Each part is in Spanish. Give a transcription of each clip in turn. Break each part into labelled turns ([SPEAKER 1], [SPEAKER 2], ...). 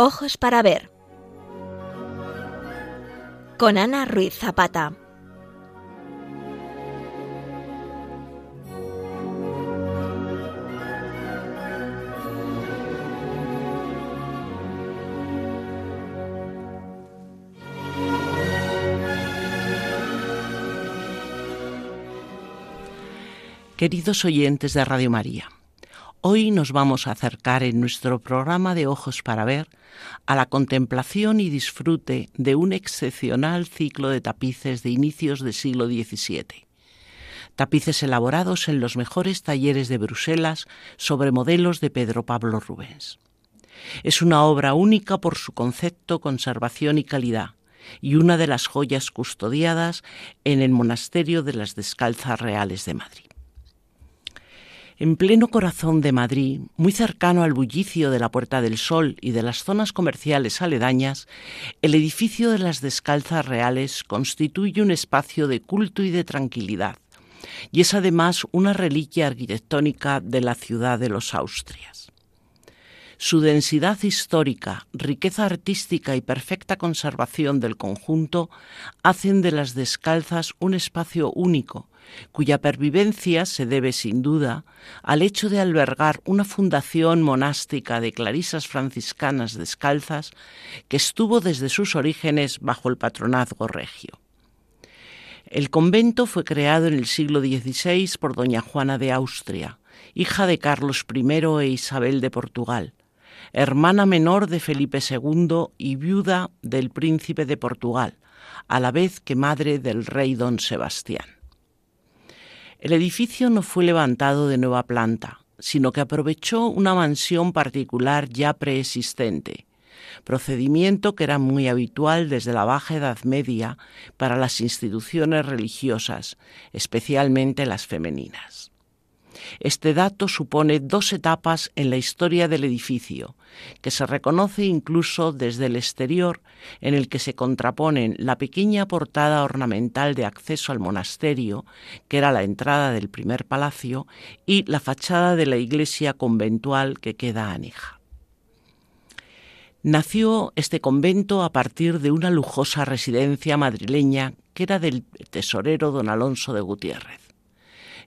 [SPEAKER 1] Ojos para ver. Con Ana Ruiz Zapata.
[SPEAKER 2] Queridos oyentes de Radio María, hoy nos vamos a acercar en nuestro programa de Ojos para Ver a la contemplación y disfrute de un excepcional ciclo de tapices de inicios del siglo XVII. Tapices elaborados en los mejores talleres de Bruselas sobre modelos de Pedro Pablo Rubens. Es una obra única por su concepto, conservación y calidad, y una de las joyas custodiadas en el Monasterio de las Descalzas Reales de Madrid. En pleno corazón de Madrid, muy cercano al bullicio de la Puerta del Sol y de las zonas comerciales aledañas, el edificio de las Descalzas Reales constituye un espacio de culto y de tranquilidad, y es además una reliquia arquitectónica de la ciudad de los Austrias. Su densidad histórica, riqueza artística y perfecta conservación del conjunto hacen de las descalzas un espacio único, cuya pervivencia se debe sin duda al hecho de albergar una fundación monástica de clarisas franciscanas descalzas que estuvo desde sus orígenes bajo el patronazgo regio. El convento fue creado en el siglo XVI por doña Juana de Austria, hija de Carlos I e Isabel de Portugal, hermana menor de Felipe II y viuda del príncipe de Portugal, a la vez que madre del rey don Sebastián. El edificio no fue levantado de nueva planta, sino que aprovechó una mansión particular ya preexistente, procedimiento que era muy habitual desde la Baja Edad Media para las instituciones religiosas, especialmente las femeninas. Este dato supone dos etapas en la historia del edificio, que se reconoce incluso desde el exterior, en el que se contraponen la pequeña portada ornamental de acceso al monasterio, que era la entrada del primer palacio, y la fachada de la iglesia conventual que queda aneja. Nació este convento a partir de una lujosa residencia madrileña que era del tesorero don Alonso de Gutiérrez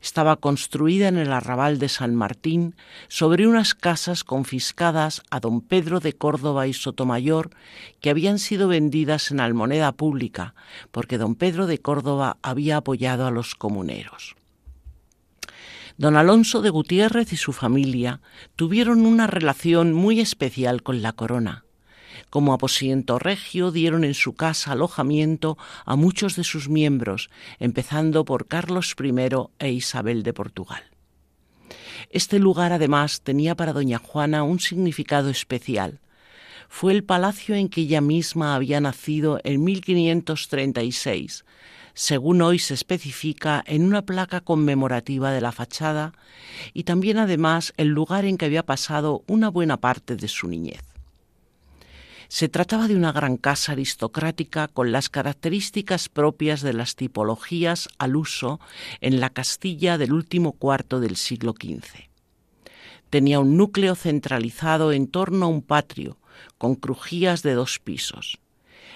[SPEAKER 2] estaba construida en el arrabal de San Martín sobre unas casas confiscadas a don Pedro de Córdoba y Sotomayor que habían sido vendidas en almoneda pública porque don Pedro de Córdoba había apoyado a los comuneros. Don Alonso de Gutiérrez y su familia tuvieron una relación muy especial con la corona como aposento regio dieron en su casa alojamiento a muchos de sus miembros, empezando por Carlos I e Isabel de Portugal. Este lugar además tenía para doña Juana un significado especial. Fue el palacio en que ella misma había nacido en 1536, según hoy se especifica en una placa conmemorativa de la fachada, y también además el lugar en que había pasado una buena parte de su niñez. Se trataba de una gran casa aristocrática con las características propias de las tipologías al uso en la Castilla del último cuarto del siglo XV. Tenía un núcleo centralizado en torno a un patio, con crujías de dos pisos.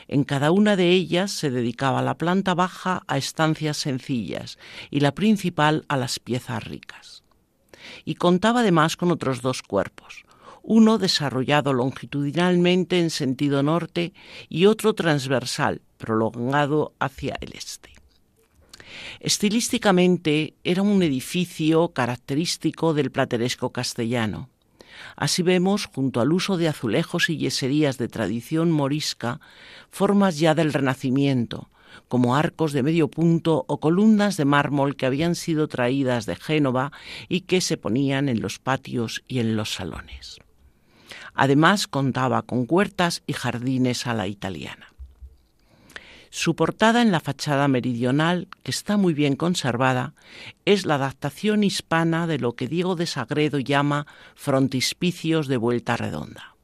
[SPEAKER 2] En cada una de ellas se dedicaba la planta baja a estancias sencillas y la principal a las piezas ricas. Y contaba además con otros dos cuerpos, uno desarrollado longitudinalmente en sentido norte y otro transversal, prolongado hacia el este. Estilísticamente era un edificio característico del plateresco castellano. Así vemos, junto al uso de azulejos y yeserías de tradición morisca, formas ya del Renacimiento, como arcos de medio punto o columnas de mármol que habían sido traídas de Génova y que se ponían en los patios y en los salones. Además contaba con huertas y jardines a la italiana. Su portada en la fachada meridional, que está muy bien conservada, es la adaptación hispana de lo que Diego de Sagredo llama frontispicios de vuelta redonda.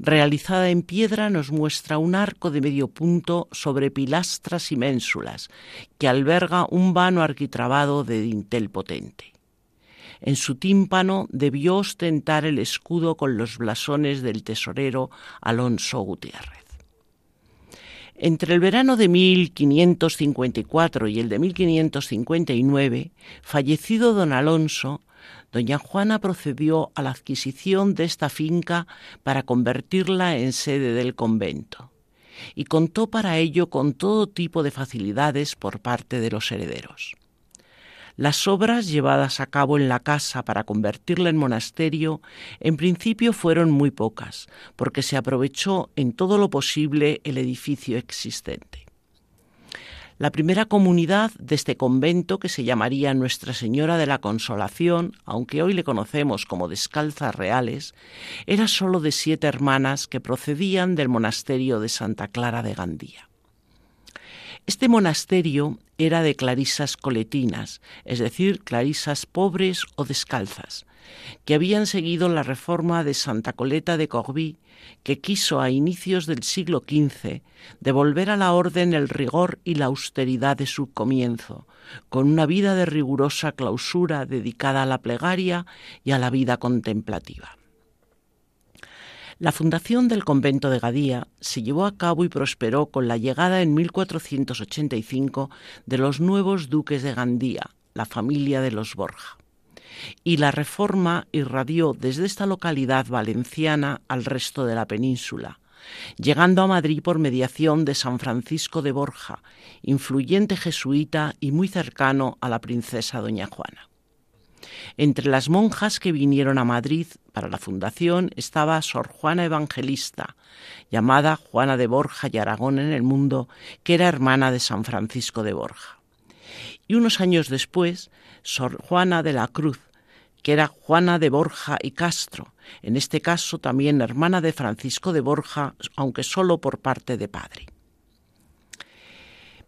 [SPEAKER 2] Realizada en piedra nos muestra un arco de medio punto sobre pilastras y ménsulas, que alberga un vano arquitrabado de dintel potente. En su tímpano debió ostentar el escudo con los blasones del tesorero Alonso Gutiérrez. Entre el verano de 1554 y el de 1559, fallecido don Alonso, doña Juana procedió a la adquisición de esta finca para convertirla en sede del convento y contó para ello con todo tipo de facilidades por parte de los herederos. Las obras llevadas a cabo en la casa para convertirla en monasterio en principio fueron muy pocas, porque se aprovechó en todo lo posible el edificio existente. La primera comunidad de este convento, que se llamaría Nuestra Señora de la Consolación, aunque hoy le conocemos como Descalzas Reales, era sólo de siete hermanas que procedían del monasterio de Santa Clara de Gandía. Este monasterio era de clarisas coletinas, es decir, clarisas pobres o descalzas, que habían seguido la reforma de Santa Coleta de Corbí, que quiso a inicios del siglo XV devolver a la orden el rigor y la austeridad de su comienzo, con una vida de rigurosa clausura dedicada a la plegaria y a la vida contemplativa. La fundación del convento de Gadía se llevó a cabo y prosperó con la llegada en 1485 de los nuevos duques de Gandía, la familia de los Borja. Y la reforma irradió desde esta localidad valenciana al resto de la península, llegando a Madrid por mediación de San Francisco de Borja, influyente jesuita y muy cercano a la princesa doña Juana. Entre las monjas que vinieron a Madrid para la fundación estaba Sor Juana Evangelista, llamada Juana de Borja y Aragón en el mundo, que era hermana de San Francisco de Borja. Y unos años después, Sor Juana de la Cruz, que era Juana de Borja y Castro, en este caso también hermana de Francisco de Borja, aunque solo por parte de padre.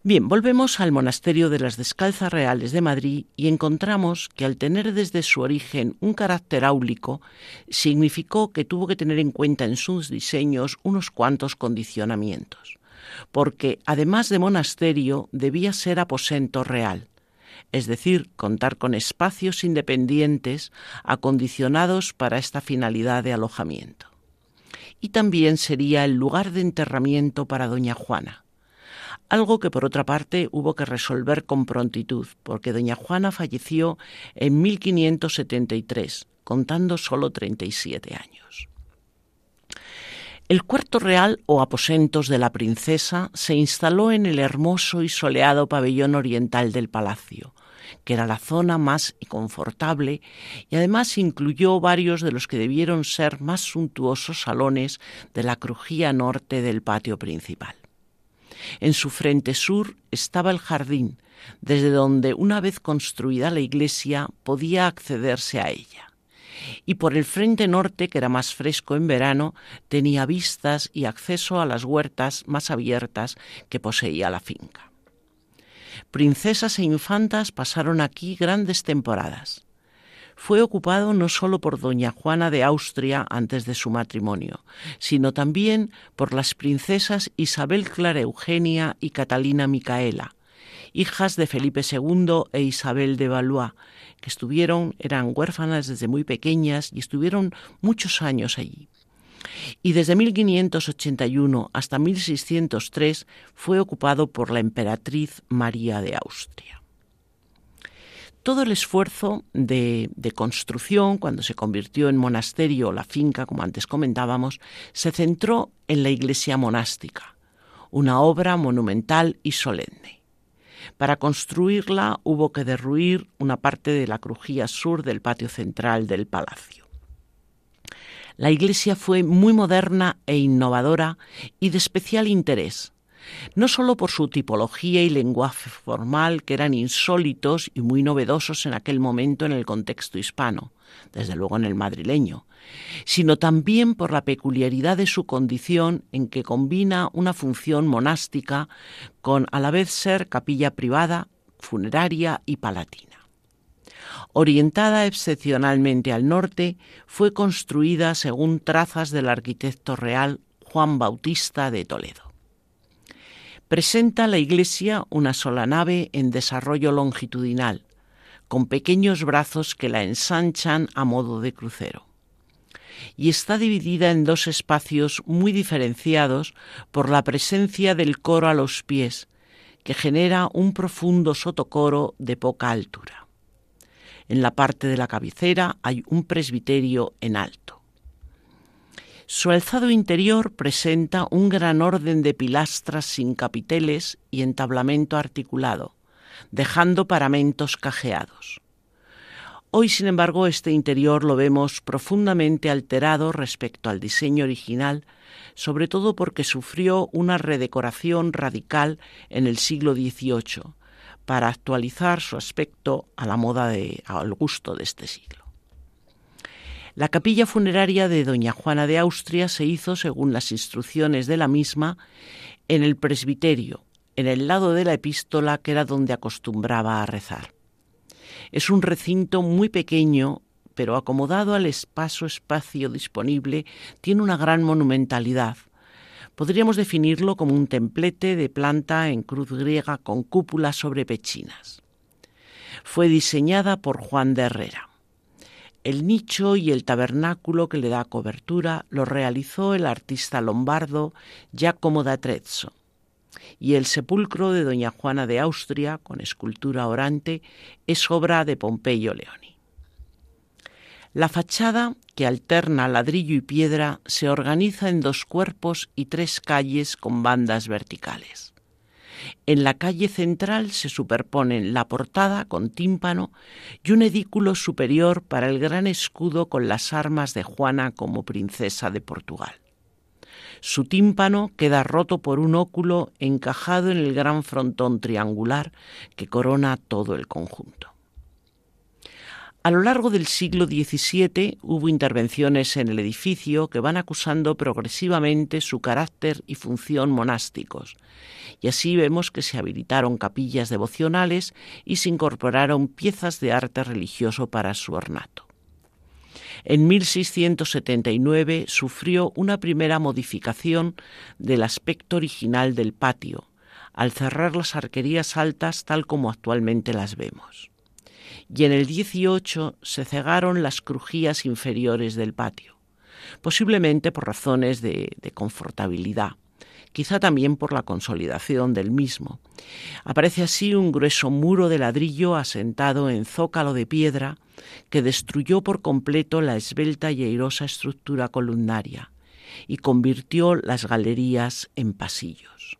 [SPEAKER 2] Bien, volvemos al monasterio de las Descalzas Reales de Madrid y encontramos que al tener desde su origen un carácter áulico, significó que tuvo que tener en cuenta en sus diseños unos cuantos condicionamientos, porque además de monasterio debía ser aposento real, es decir, contar con espacios independientes acondicionados para esta finalidad de alojamiento. Y también sería el lugar de enterramiento para doña Juana algo que por otra parte hubo que resolver con prontitud, porque doña Juana falleció en 1573, contando solo 37 años. El cuarto real o aposentos de la princesa se instaló en el hermoso y soleado pabellón oriental del palacio, que era la zona más confortable y además incluyó varios de los que debieron ser más suntuosos salones de la crujía norte del patio principal. En su frente sur estaba el jardín, desde donde, una vez construida la iglesia, podía accederse a ella. Y por el frente norte, que era más fresco en verano, tenía vistas y acceso a las huertas más abiertas que poseía la finca. Princesas e infantas pasaron aquí grandes temporadas fue ocupado no solo por doña Juana de Austria antes de su matrimonio, sino también por las princesas Isabel Clara Eugenia y Catalina Micaela, hijas de Felipe II e Isabel de Valois, que estuvieron, eran huérfanas desde muy pequeñas y estuvieron muchos años allí. Y desde 1581 hasta 1603 fue ocupado por la emperatriz María de Austria todo el esfuerzo de, construcción, cuando se convirtió en monasterio la finca, como antes comentábamos, se centró en la iglesia monástica, una obra monumental y solemne. Para construirla hubo que derruir una parte de la crujía sur del patio central del palacio. La iglesia fue muy moderna e innovadora y de especial interés, no solo por su tipología y lenguaje formal, que eran insólitos y muy novedosos en aquel momento en el contexto hispano, desde luego en el madrileño, sino también por la peculiaridad de su condición en que combina una función monástica con a la vez ser capilla privada, funeraria y palatina. Orientada excepcionalmente al norte, fue construida según trazas del arquitecto real Juan Bautista de Toledo. Presenta la iglesia una sola nave en desarrollo longitudinal, con pequeños brazos que la ensanchan a modo de crucero. Y está dividida en dos espacios muy diferenciados por la presencia del coro a los pies, que genera un profundo sotocoro de poca altura. En la parte de la cabecera hay un presbiterio en alto. Su alzado interior presenta un gran orden de pilastras sin capiteles y entablamento articulado, dejando paramentos cajeados. Hoy, sin embargo, este interior lo vemos profundamente alterado respecto al diseño original, sobre todo porque sufrió una redecoración radical en el siglo XVIII para actualizar su aspecto a la moda de, al gusto de este siglo. La capilla funeraria de Doña Juana de Austria se hizo, según las instrucciones de la misma, en el presbiterio, en el lado de la epístola que era donde acostumbraba a rezar. Es un recinto muy pequeño, pero acomodado al espacio espacio disponible, tiene una gran monumentalidad. Podríamos definirlo como un templete de planta en cruz griega con cúpula sobre pechinas. Fue diseñada por Juan de Herrera. El nicho y el tabernáculo que le da cobertura lo realizó el artista lombardo Giacomo da Trezzo. Y el sepulcro de Doña Juana de Austria, con escultura orante, es obra de Pompeyo Leoni. La fachada, que alterna ladrillo y piedra, se organiza en dos cuerpos y tres calles con bandas verticales. En la calle central se superponen la portada con tímpano y un edículo superior para el gran escudo con las armas de Juana como princesa de Portugal. Su tímpano queda roto por un óculo encajado en el gran frontón triangular que corona todo el conjunto. A lo largo del siglo XVII hubo intervenciones en el edificio que van acusando progresivamente su carácter y función monásticos, y así vemos que se habilitaron capillas devocionales y se incorporaron piezas de arte religioso para su ornato. En 1679 sufrió una primera modificación del aspecto original del patio, al cerrar las arquerías altas tal como actualmente las vemos y en el 18 se cegaron las crujías inferiores del patio, posiblemente por razones de, de confortabilidad quizá también por la consolidación del mismo. Aparece así un grueso muro de ladrillo asentado en zócalo de piedra que destruyó por completo la esbelta y airosa estructura columnaria y convirtió las galerías en pasillos.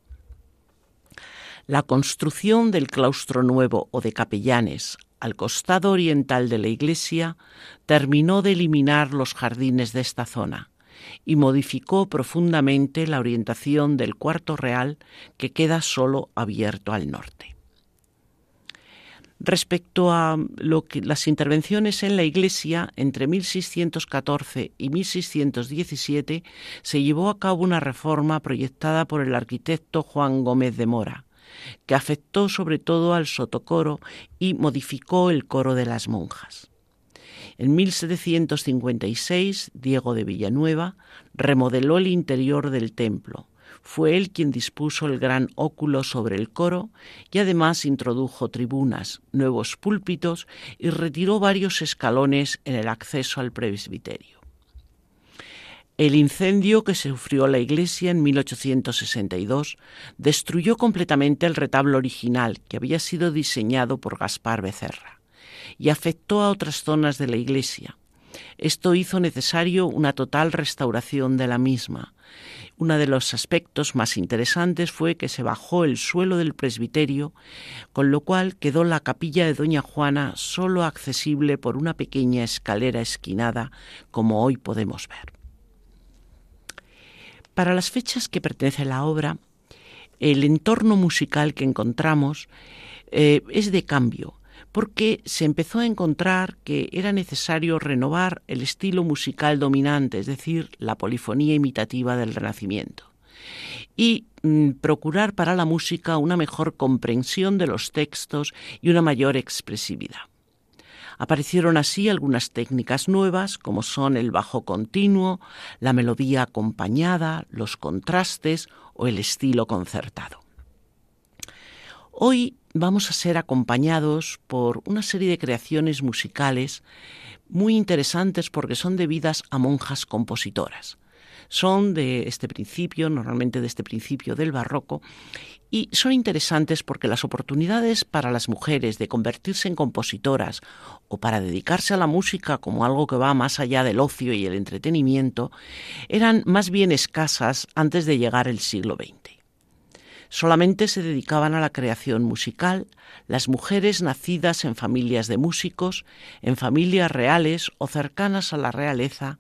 [SPEAKER 2] La construcción del claustro nuevo o de capellanes al costado oriental de la iglesia, terminó de eliminar los jardines de esta zona y modificó profundamente la orientación del cuarto real que queda solo abierto al norte. Respecto a las intervenciones en la iglesia, entre 1614 y 1617 se llevó a cabo una reforma proyectada por el arquitecto Juan Gómez de Mora, que afectó sobre todo al sotocoro y modificó el coro de las monjas. En 1756, Diego de Villanueva remodeló el interior del templo. Fue él quien dispuso el gran óculo sobre el coro y además introdujo tribunas, nuevos púlpitos y retiró varios escalones en el acceso al presbiterio. El incendio que sufrió la iglesia en 1862 destruyó completamente el retablo original que había sido diseñado por Gaspar Becerra y afectó a otras zonas de la iglesia. Esto hizo necesario una total restauración de la misma. Uno de los aspectos más interesantes fue que se bajó el suelo del presbiterio, con lo cual quedó la capilla de Doña Juana solo accesible por una pequeña escalera esquinada, como hoy podemos ver. Para las fechas que pertenece la obra, el entorno musical que encontramos eh, es de cambio, porque se empezó a encontrar que era necesario renovar el estilo musical dominante, es decir, la polifonía imitativa del Renacimiento, y mm, procurar para la música una mejor comprensión de los textos y una mayor expresividad. Aparecieron así algunas técnicas nuevas como son el bajo continuo, la melodía acompañada, los contrastes o el estilo concertado. Hoy vamos a ser acompañados por una serie de creaciones musicales muy interesantes porque son debidas a monjas compositoras. Son de este principio, normalmente de este principio del barroco, y son interesantes porque las oportunidades para las mujeres de convertirse en compositoras o para dedicarse a la música como algo que va más allá del ocio y el entretenimiento eran más bien escasas antes de llegar el siglo XX. Solamente se dedicaban a la creación musical las mujeres nacidas en familias de músicos, en familias reales o cercanas a la realeza,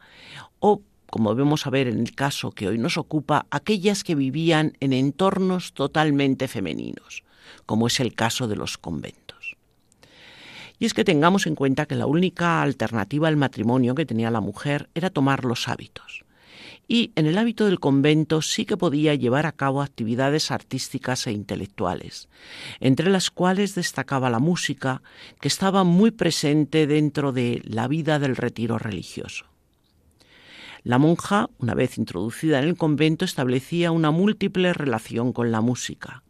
[SPEAKER 2] o, como vemos a ver en el caso que hoy nos ocupa, aquellas que vivían en entornos totalmente femeninos, como es el caso de los conventos. Y es que tengamos en cuenta que la única alternativa al matrimonio que tenía la mujer era tomar los hábitos y en el hábito del convento sí que podía llevar a cabo actividades artísticas e intelectuales, entre las cuales destacaba la música, que estaba muy presente dentro de la vida del retiro religioso. La monja, una vez introducida en el convento, establecía una múltiple relación con la música.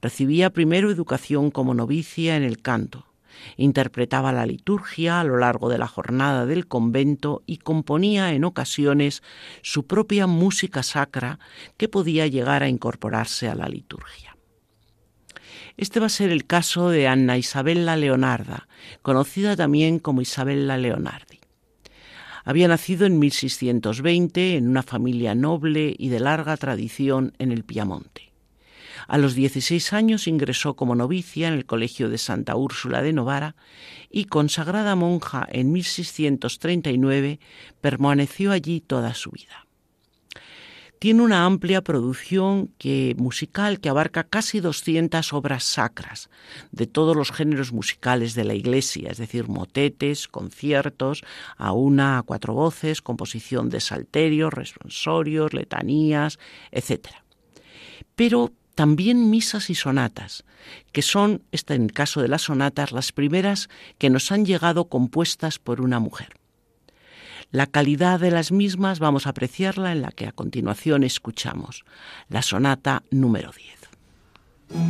[SPEAKER 2] Recibía primero educación como novicia en el canto, interpretaba la liturgia a lo largo de la jornada del convento y componía en ocasiones su propia música sacra que podía llegar a incorporarse a la liturgia. Este va a ser el caso de Anna Isabella Leonarda, conocida también como Isabella Leonardi. Había nacido en 1620 en una familia noble y de larga tradición en el Piamonte. A los 16 años ingresó como novicia en el Colegio de Santa Úrsula de Novara y, consagrada monja en 1639, permaneció allí toda su vida. Tiene una amplia producción musical que abarca casi 200 obras sacras de todos los géneros musicales de la Iglesia, es decir, motetes, conciertos, a una, a cuatro voces, composición de salterios, responsorios, letanías, etc. Pero también misas y sonatas, que son, en el caso de las sonatas, las primeras que nos han llegado compuestas por una mujer. La calidad de las mismas vamos a apreciarla en la que a continuación escuchamos, la sonata número 10.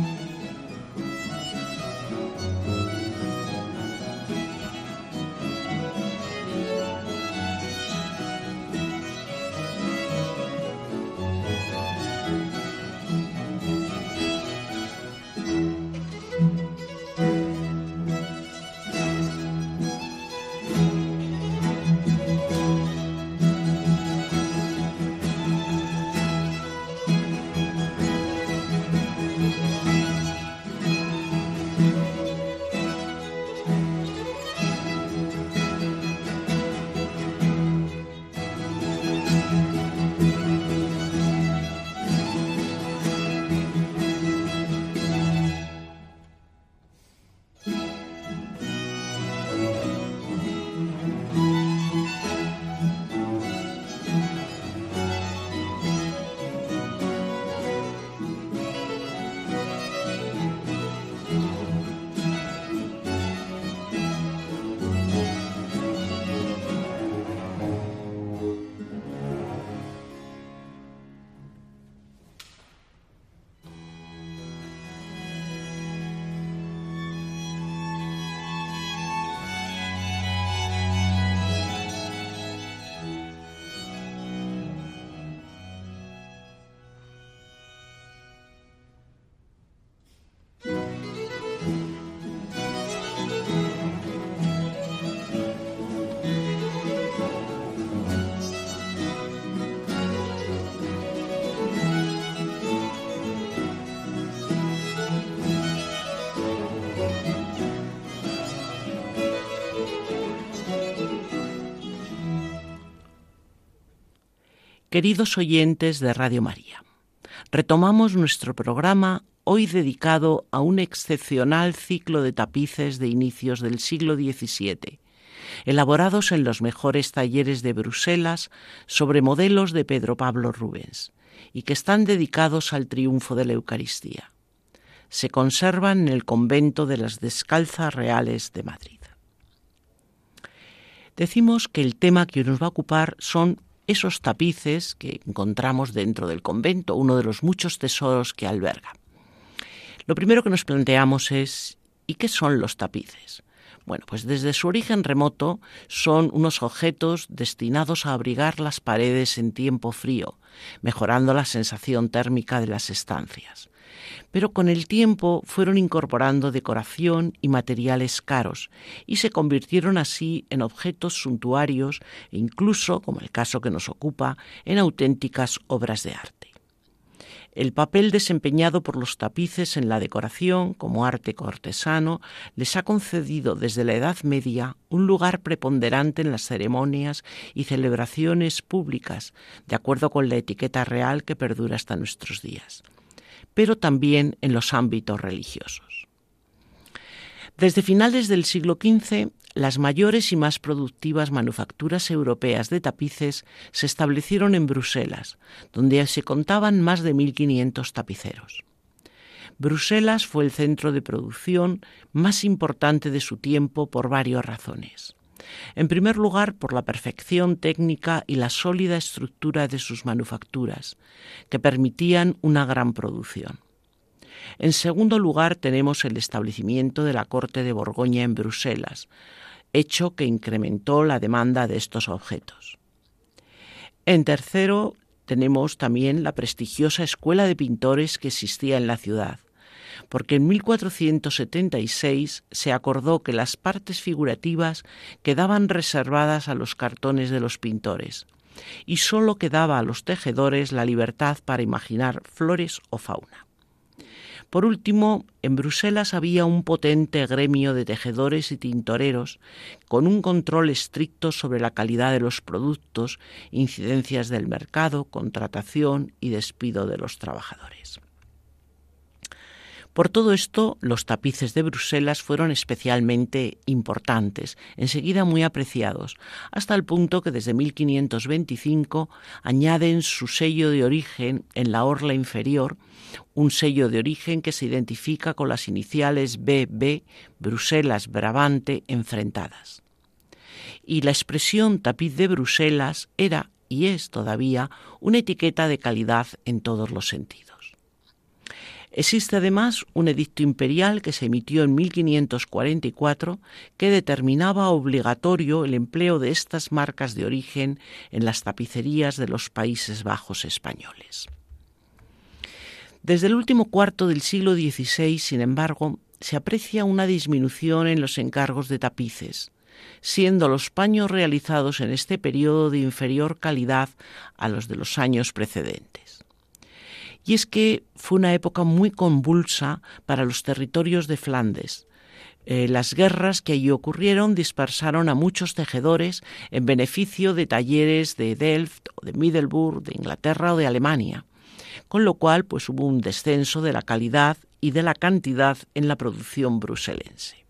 [SPEAKER 2] Queridos oyentes de Radio María, retomamos nuestro programa hoy dedicado a un excepcional ciclo de tapices de inicios del siglo XVII, elaborados en los mejores talleres de Bruselas sobre modelos de Pedro Pablo Rubens, y que están dedicados al triunfo de la Eucaristía. Se conservan en el convento de las Descalzas Reales de Madrid. Decimos que el tema que nos va a ocupar son esos tapices que encontramos dentro del convento, uno de los muchos tesoros que alberga. Lo primero que nos planteamos es ¿y qué son los tapices? Bueno, pues desde su origen remoto son unos objetos destinados a abrigar las paredes en tiempo frío, mejorando la sensación térmica de las estancias. Pero con el tiempo fueron incorporando decoración y materiales caros y se convirtieron así en objetos suntuarios e incluso, como el caso que nos ocupa, en auténticas obras de arte. El papel desempeñado por los tapices en la decoración como arte cortesano les ha concedido desde la Edad Media un lugar preponderante en las ceremonias y celebraciones públicas, de acuerdo con la etiqueta real que perdura hasta nuestros días, pero también en los ámbitos religiosos. Desde finales del siglo XV, las mayores y más productivas manufacturas europeas de tapices se establecieron en Bruselas, donde se contaban más de 1.500 tapiceros. Bruselas fue el centro de producción más importante de su tiempo por varias razones. En primer lugar, por la perfección técnica y la sólida estructura de sus manufacturas, que permitían una gran producción. En segundo lugar, tenemos el establecimiento de la Corte de Borgoña en Bruselas, hecho que incrementó la demanda de estos objetos. En tercero, tenemos también la prestigiosa escuela de pintores que existía en la ciudad, porque en 1476 se acordó que las partes figurativas quedaban reservadas a los cartones de los pintores, y sólo quedaba a los tejedores la libertad para imaginar flores o fauna. Por último, en Bruselas había un potente gremio de tejedores y tintoreros con un control estricto sobre la calidad de los productos, incidencias del mercado, contratación y despido de los trabajadores. Por todo esto, los tapices de Bruselas fueron especialmente importantes, enseguida muy apreciados, hasta el punto que desde 1525 añaden su sello de origen en la orla inferior, un sello de origen que se identifica con las iniciales BB, Bruselas, Brabante, enfrentadas. Y la expresión tapiz de Bruselas era y es todavía una etiqueta de calidad en todos los sentidos. Existe además un edicto imperial que se emitió en 1544 que determinaba obligatorio el empleo de estas marcas de origen en las tapicerías de los Países Bajos españoles. Desde el último cuarto del siglo XVI, sin embargo, se aprecia una disminución en los encargos de tapices, siendo los paños realizados en este periodo de inferior calidad a los de los años precedentes. Y es que fue una época muy convulsa para los territorios de Flandes. Eh, las guerras que allí ocurrieron dispersaron a muchos tejedores en beneficio de talleres de Delft o de Middelburg, de Inglaterra o de Alemania, con lo cual pues hubo un descenso de la calidad y de la cantidad en la producción bruselense.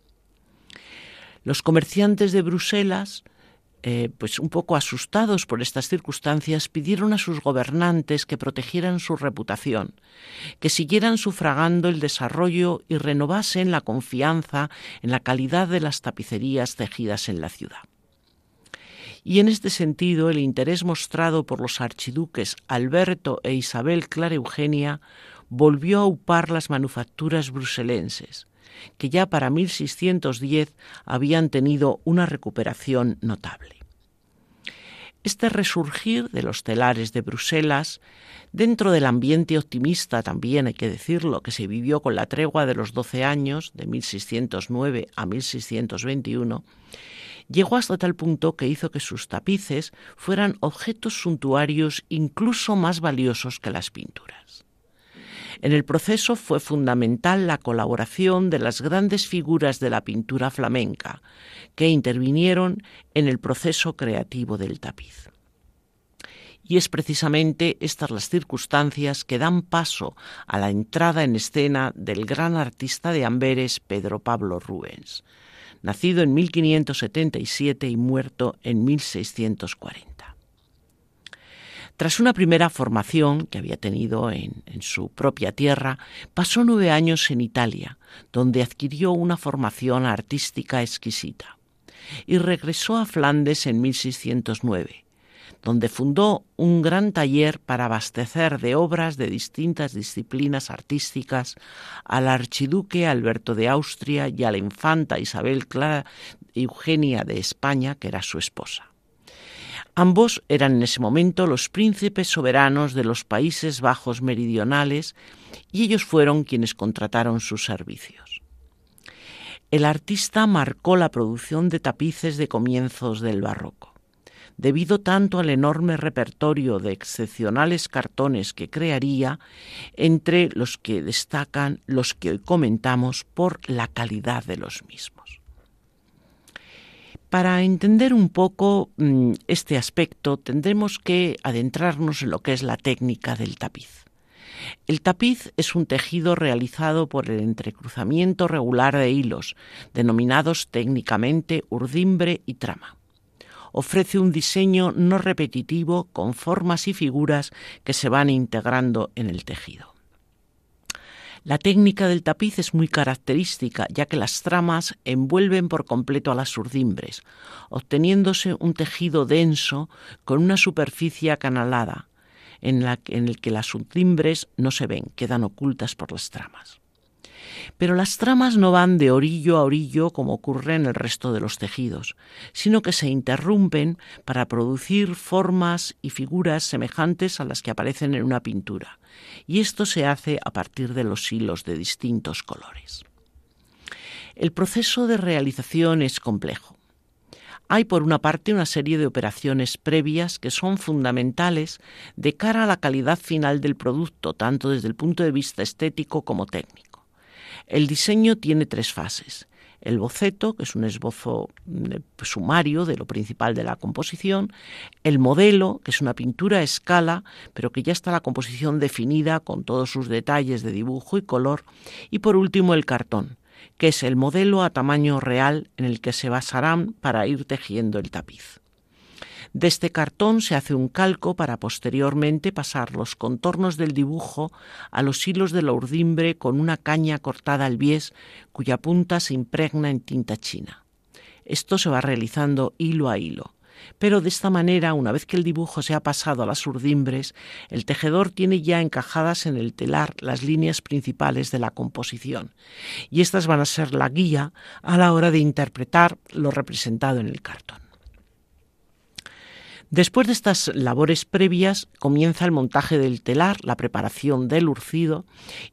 [SPEAKER 2] Los comerciantes de Bruselas eh, pues un poco asustados por estas circunstancias, pidieron a sus gobernantes que protegieran su reputación, que siguieran sufragando el desarrollo y renovasen la confianza en la calidad de las tapicerías tejidas en la ciudad. Y en este sentido, el interés mostrado por los archiduques Alberto e Isabel Clara Eugenia volvió a upar las manufacturas bruselenses, que ya para 1610 habían tenido una recuperación notable. Este resurgir de los telares de Bruselas, dentro del ambiente optimista también hay que decirlo, que se vivió con la tregua de los doce años, de 1609 a 1621, llegó hasta tal punto que hizo que sus tapices fueran objetos suntuarios incluso más valiosos que las pinturas. En el proceso fue fundamental la colaboración de las grandes figuras de la pintura flamenca, que intervinieron en el proceso creativo del tapiz. Y es precisamente estas las circunstancias que dan paso a la entrada en escena del gran artista de Amberes, Pedro Pablo Rubens, nacido en 1577 y muerto en 1640. Tras una primera formación que había tenido en, su propia tierra, pasó nueve años en Italia, donde adquirió una formación artística exquisita, y regresó a Flandes en 1609, donde fundó un gran taller para abastecer de obras de distintas disciplinas artísticas al archiduque Alberto de Austria y a la infanta Isabel Clara Eugenia de España, que era su esposa. Ambos eran en ese momento los príncipes soberanos de los Países Bajos meridionales y ellos fueron quienes contrataron sus servicios. El artista marcó la producción de tapices de comienzos del barroco. Debido tanto al enorme repertorio de excepcionales cartones que crearía, entre los que destacan los que hoy comentamos por la calidad de los mismos. Para entender un poco mm, este aspecto tendremos que adentrarnos en lo que es la técnica del tapiz. El tapiz es un tejido realizado por el entrecruzamiento regular de hilos, denominados técnicamente urdimbre y trama. Ofrece un diseño no repetitivo con formas y figuras que se van integrando en el tejido. La técnica del tapiz es muy característica, ya que las tramas envuelven por completo a las urdimbres, obteniéndose un tejido denso con una superficie acanalada, en, la, en el que las urdimbres no se ven, quedan ocultas por las tramas. Pero las tramas no van de orillo a orillo como ocurre en el resto de los tejidos, sino que se interrumpen para producir formas y figuras semejantes a las que aparecen en una pintura, y esto se hace a partir de los hilos de distintos colores. El proceso de realización es complejo. Hay por una parte una serie de operaciones previas que son fundamentales de cara a la calidad final del producto, tanto desde el punto de vista estético como técnico. El diseño tiene tres fases. El boceto, que es un esbozo mm, sumario de lo principal de la composición, el modelo, que es una pintura a escala, pero que ya está la composición definida con todos sus detalles de dibujo y color, y por último el cartón, que es el modelo a tamaño real en el que se basarán para ir tejiendo el tapiz. De este cartón se hace un calco para posteriormente pasar los contornos del dibujo a los hilos de la urdimbre con una caña cortada al bies cuya punta se impregna en tinta china. Esto se va realizando hilo a hilo. Pero de esta manera, una vez que el dibujo se ha pasado a las urdimbres, el tejedor tiene ya encajadas en el telar las líneas principales de la composición, y estas van a ser la guía a la hora de interpretar lo representado en el cartón. Después de estas labores previas comienza el montaje del telar, la preparación del urcido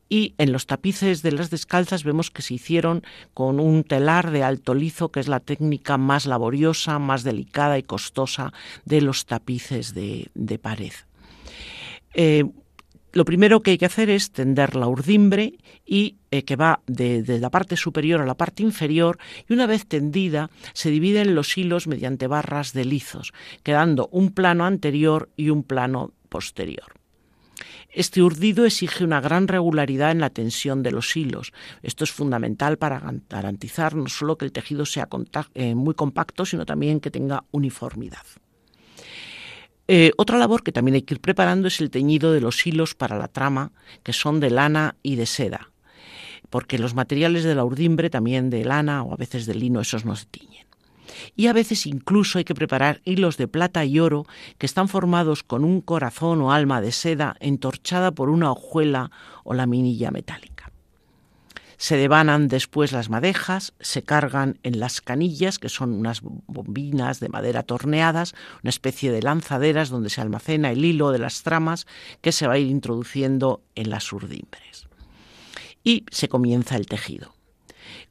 [SPEAKER 2] y en los tapices de las descalzas vemos que se hicieron con un telar de alto lizo, que es la técnica más laboriosa, más delicada y costosa de los tapices de, pared. Eh, lo primero que hay que hacer es tender la urdimbre y eh, que va de, de, la parte superior a la parte inferior y una vez tendida se dividen los hilos mediante barras de lizos, quedando un plano anterior y un plano posterior. Este urdido exige una gran regularidad en la tensión de los hilos. Esto es fundamental para garantizar no solo que el tejido sea eh, muy compacto, sino también que tenga uniformidad. Eh, otra labor que también hay que ir preparando es el teñido de los hilos para la trama, que son de lana y de seda, porque los materiales de la urdimbre, también de lana o a veces de lino, esos no se tiñen. Y a veces incluso hay que preparar hilos de plata y oro que están formados con un corazón o alma de seda entorchada por una hojuela o laminilla metálica. Se devanan después las madejas, se cargan en las canillas, que son unas bombinas de madera torneadas, una especie de lanzaderas donde se almacena el hilo de las tramas que se va a ir introduciendo en las urdimbres. Y se comienza el tejido.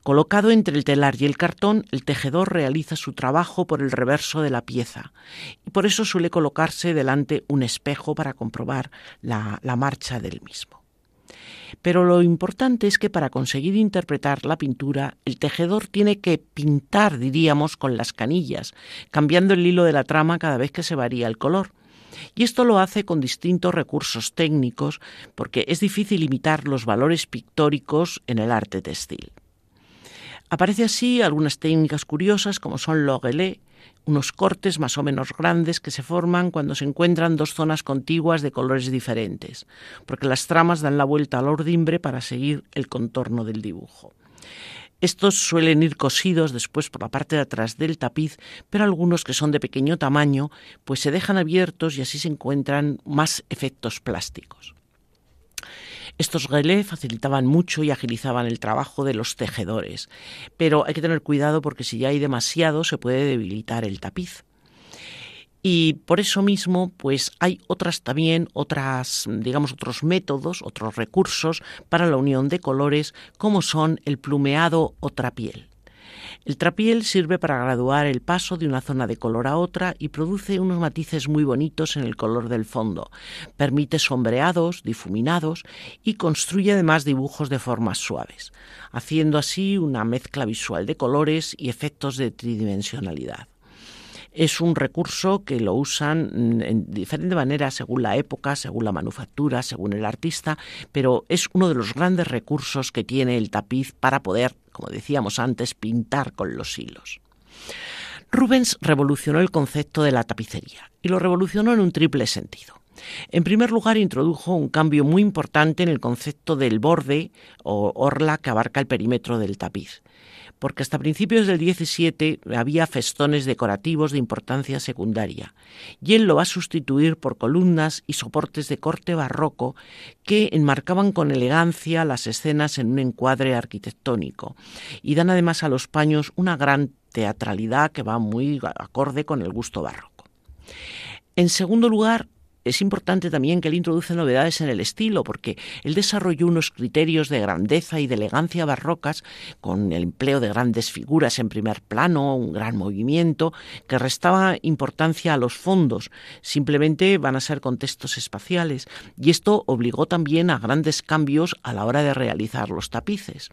[SPEAKER 2] Colocado entre el telar y el cartón, el tejedor realiza su trabajo por el reverso de la pieza y por eso suele colocarse delante un espejo para comprobar la, la marcha del mismo. Pero lo importante es que para conseguir interpretar la pintura, el tejedor tiene que pintar, diríamos, con las canillas, cambiando el hilo de la trama cada vez que se varía el color. Y esto lo hace con distintos recursos técnicos, porque es difícil imitar los valores pictóricos en el arte textil. Aparece así algunas técnicas curiosas como son l'ogelé, unos cortes más o menos grandes que se forman cuando se encuentran dos zonas contiguas de colores diferentes, porque las tramas dan la vuelta al ordimbre para seguir el contorno del dibujo. Estos suelen ir cosidos después por la parte de atrás del tapiz, pero algunos que son de pequeño tamaño, pues se dejan abiertos y así se encuentran más efectos plásticos. Estos relés facilitaban mucho y agilizaban el trabajo de los tejedores, pero hay que tener cuidado porque si ya hay demasiado se puede debilitar el tapiz. Y por eso mismo, pues hay otras también, otras, digamos, otros métodos, otros recursos para la unión de colores, como son el plumeado o trapiel. El trapiel sirve para graduar el paso de una zona de color a otra y produce unos matices muy bonitos en el color del fondo. Permite sombreados, difuminados y construye además dibujos de formas suaves, haciendo así una mezcla visual de colores y efectos de tridimensionalidad es un recurso que lo usan en diferente manera según la época, según la manufactura, según el artista, pero es uno de los grandes recursos que tiene el tapiz para poder, como decíamos antes, pintar con los hilos. Rubens revolucionó el concepto de la tapicería y lo revolucionó en un triple sentido. En primer lugar, introdujo un cambio muy importante en el concepto del borde o orla que abarca el perímetro del tapiz porque hasta principios del 17 había festones decorativos de importancia secundaria, y él lo va a sustituir por columnas y soportes de corte barroco que enmarcaban con elegancia las escenas en un encuadre arquitectónico, y dan además a los paños una gran teatralidad que va muy acorde con el gusto barroco. En segundo lugar, es importante también que él introduce novedades en el estilo, porque él desarrolló unos criterios de grandeza y de elegancia barrocas, con el empleo de grandes figuras en primer plano, un gran movimiento, que restaba importancia a los fondos, simplemente van a ser contextos espaciales, y esto obligó también a grandes cambios a la hora de realizar los tapices.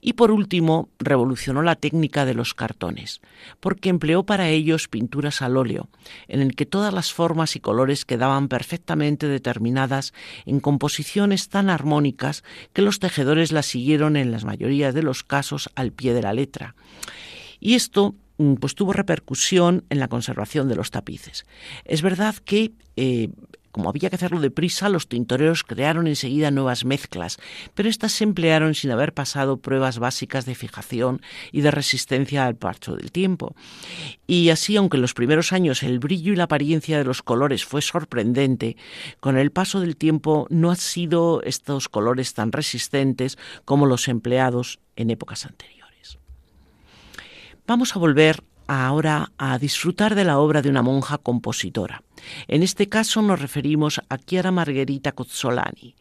[SPEAKER 2] Y por último, revolucionó la técnica de los cartones, porque empleó para ellos pinturas al óleo, en el que todas las formas y colores quedaban perfectamente determinadas en composiciones tan armónicas que los tejedores las siguieron en las mayorías de los casos al pie de la letra. Y esto mm, pues tuvo repercusión en la conservación de los tapices. Es verdad que eh, como había que hacerlo deprisa, los tintoreros crearon enseguida nuevas mezclas, pero estas se emplearon sin haber pasado pruebas básicas de fijación y de resistencia al parcho del tiempo. Y así, aunque en los primeros años el brillo y la apariencia de los colores fue sorprendente, con el paso del tiempo no han sido estos colores tan resistentes como los empleados en épocas anteriores. Vamos a volver ahora a disfrutar de la obra de una monja compositora. En este caso nos referimos a Chiara Margherita Cozzolani.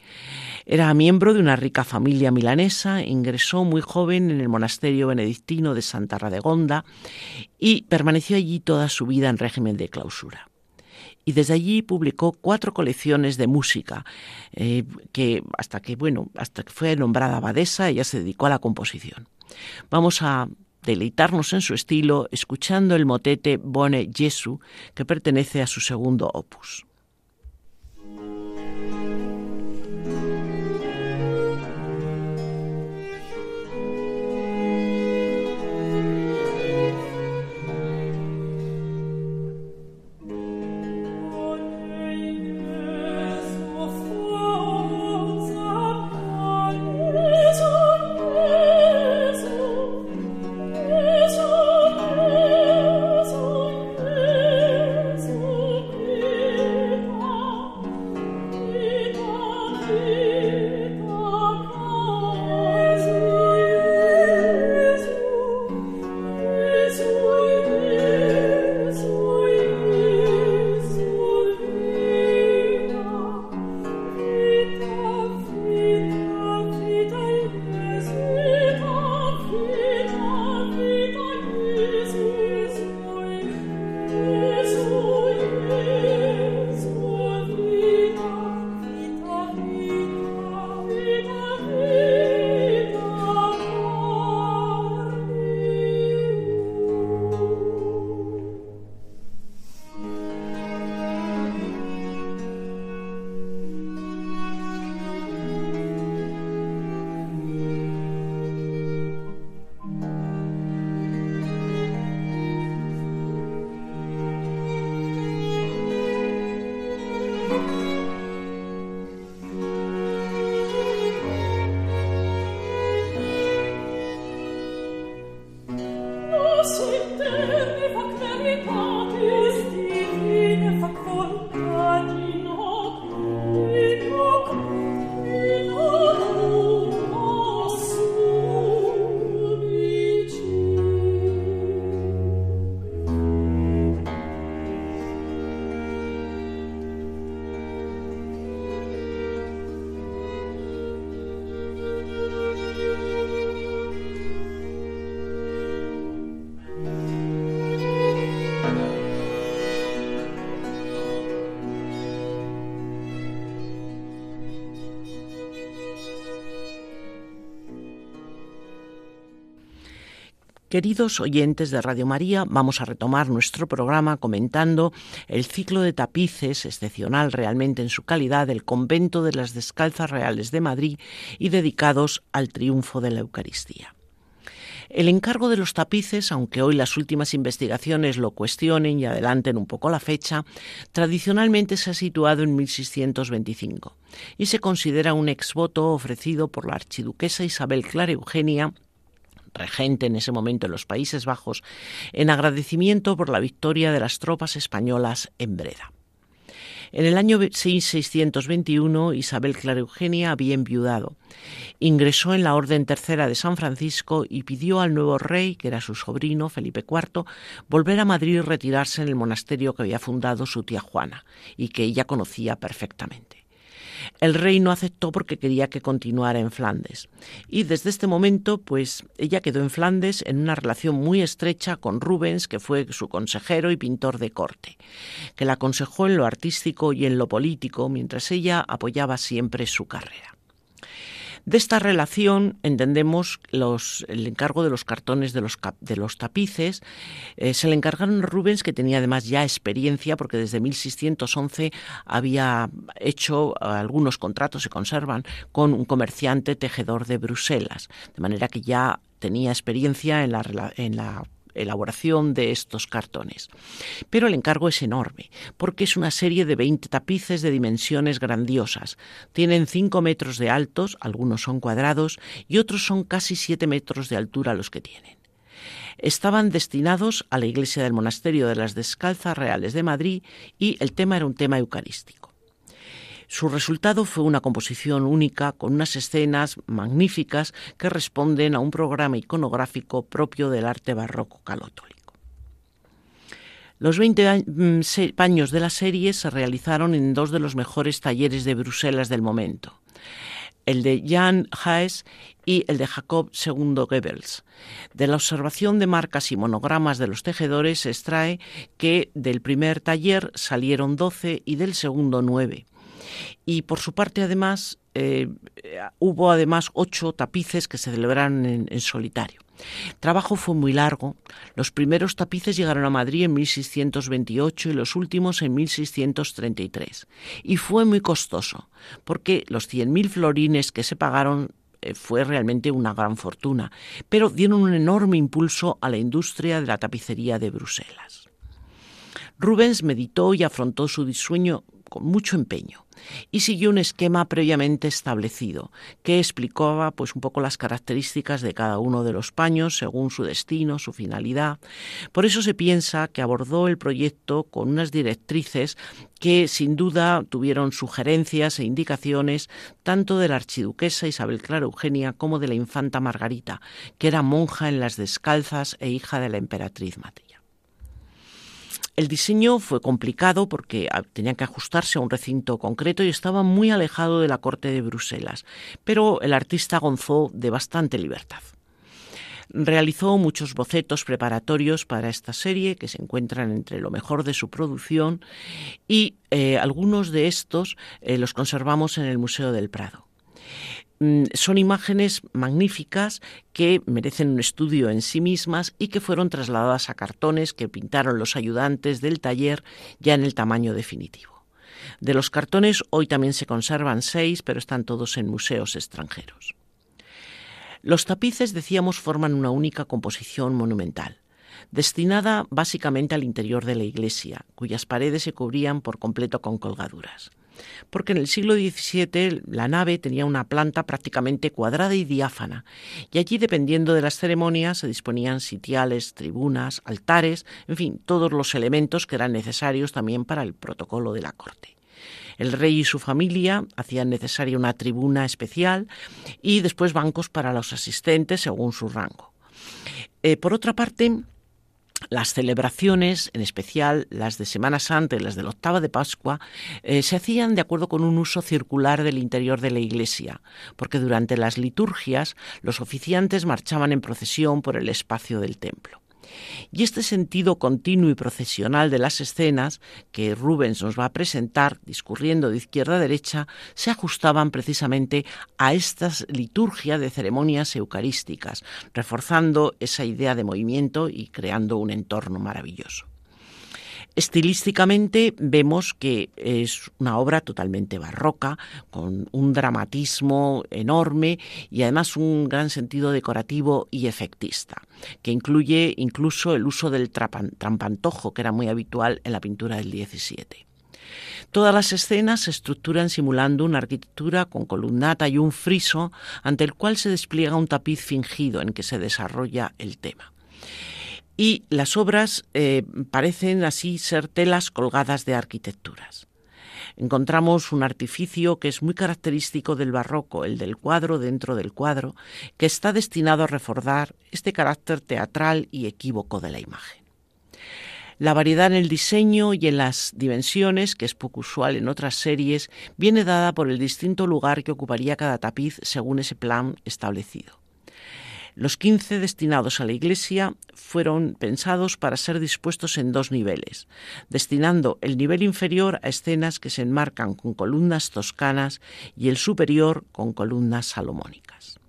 [SPEAKER 2] Era miembro de una rica familia milanesa, ingresó muy joven en el monasterio benedictino de Santa Radegonda y permaneció allí toda su vida en régimen de clausura y desde allí publicó cuatro colecciones de música eh, que hasta que bueno hasta que fue nombrada abadesa ella se dedicó a la composición vamos a deleitarnos en su estilo escuchando el motete Bone Jesu que pertenece a su segundo opus. Queridos oyentes de Radio María, vamos a retomar nuestro programa comentando el ciclo de tapices, excepcional realmente en su calidad, del convento de las Descalzas Reales de Madrid y dedicados al triunfo de la Eucaristía. El encargo de los tapices, aunque hoy las últimas investigaciones lo cuestionen y adelanten un poco la fecha, tradicionalmente se ha situado en 1625 y se considera un exvoto ofrecido por la archiduquesa Isabel Clara Eugenia regente en ese momento en los Países Bajos, en agradecimiento por la victoria de las tropas españolas en Breda. En el año 1621 Isabel Clara Eugenia había enviudado. Ingresó en la Orden Tercera de San Francisco y pidió al nuevo rey, que era su sobrino, Felipe IV, volver a Madrid y retirarse en el monasterio que había fundado su tía Juana y que ella conocía perfectamente. El rey no aceptó porque quería que continuara en Flandes. Y desde este momento, pues ella quedó en Flandes en una relación muy estrecha con Rubens, que fue su consejero y pintor de corte, que la aconsejó en lo artístico y en lo político, mientras ella apoyaba siempre su carrera. De esta relación entendemos el encargo de los cartones de los, de los tapices. Eh, se le encargaron Rubens, que tenía además ya experiencia, porque desde 1611 había hecho algunos contratos, se conservan, con un comerciante tejedor de Bruselas. De manera que ya tenía experiencia en la, en la elaboración de estos cartones. Pero el encargo es enorme, porque es una serie de 20 tapices de dimensiones grandiosas. Tienen 5 metros de altos, algunos son cuadrados, y otros son casi 7 metros de altura los que tienen. Estaban destinados a la iglesia del monasterio de las Descalzas Reales de Madrid y el tema era un tema eucarístico. Su resultado fue una composición única con unas escenas magníficas que responden a un programa iconográfico propio del arte barroco católico. Los 20 mm, años de la serie se realizaron en dos de los mejores talleres de Bruselas del momento, el de Jan Haes y el de Jacob II Goebbels. De la observación de marcas y monogramas de los tejedores se extrae que del primer taller salieron 12 y del segundo 9. Y por su parte, además, eh, hubo además ocho tapices que se celebraron en, solitario. El trabajo fue muy largo. Los primeros tapices llegaron a Madrid en 1628 y los últimos en 1633. Y fue muy costoso, porque los 100.000 florines que se pagaron eh, fue realmente una gran fortuna, pero dieron un enorme impulso a la industria de la tapicería de Bruselas. Rubens meditó y afrontó su disueño con mucho empeño y siguió un esquema previamente establecido que explicaba pues un poco las características de cada uno de los paños según su destino, su finalidad. Por eso se piensa que abordó el proyecto con unas directrices que sin duda tuvieron sugerencias e indicaciones tanto de la archiduquesa Isabel Clara Eugenia como de la infanta Margarita, que era monja en las descalzas e hija de la emperatriz Matilde. El diseño fue complicado porque ah, tenía que ajustarse a un recinto concreto y estaba muy alejado de la corte de Bruselas, pero el artista gonzó de bastante libertad. Realizó muchos bocetos preparatorios para esta serie que se encuentran entre lo mejor de su producción y eh, algunos de estos eh, los conservamos en el Museo del Prado. Mm, son imágenes magníficas que merecen un estudio en sí mismas y que fueron trasladadas a cartones que pintaron los ayudantes del taller ya en el tamaño definitivo. De los cartones hoy también se conservan seis, pero están todos en museos extranjeros. Los tapices, decíamos, forman una única composición monumental destinada básicamente al interior de la iglesia, cuyas paredes se cubrían por completo con colgaduras porque en el siglo XVII la nave tenía una planta prácticamente cuadrada y diáfana, y allí, dependiendo de las ceremonias, se disponían sitiales, tribunas, altares, en fin, todos los elementos que eran necesarios también para el protocolo de la corte. El rey y su familia hacían necesaria una tribuna especial y después bancos para los asistentes según su rango. Eh, por otra parte, las celebraciones, en especial las de Semana Santa y las de la octava de Pascua, eh, se hacían de acuerdo con un uso circular del interior de la iglesia, porque durante las liturgias los oficiantes marchaban en procesión por el espacio del templo. Y este sentido continuo y procesional de las escenas que Rubens nos va a presentar, discurriendo de izquierda a derecha, se ajustaban precisamente a esta liturgia de ceremonias eucarísticas, reforzando esa idea de movimiento y creando un entorno maravilloso. Estilísticamente vemos que es una obra totalmente barroca, con un dramatismo enorme y además un gran sentido decorativo y efectista, que incluye incluso el uso del trampantojo, que era muy habitual en la pintura del XVII. Todas las escenas se estructuran simulando una arquitectura con columnata y un friso ante el cual se despliega un tapiz fingido en que se desarrolla el tema y las obras eh, parecen así ser telas colgadas de arquitecturas. Encontramos un artificio que es muy característico del barroco, el del cuadro dentro del cuadro, que está destinado a reforzar este carácter teatral y equívoco de la imagen. La variedad en el diseño y en las dimensiones, que es poco usual en otras series, viene dada por el distinto lugar que ocuparía cada tapiz según ese plan establecido. Los quince destinados a la iglesia fueron pensados para ser dispuestos en dos niveles, destinando el nivel inferior a escenas que se enmarcan con columnas toscanas y el superior con columnas salomónicas.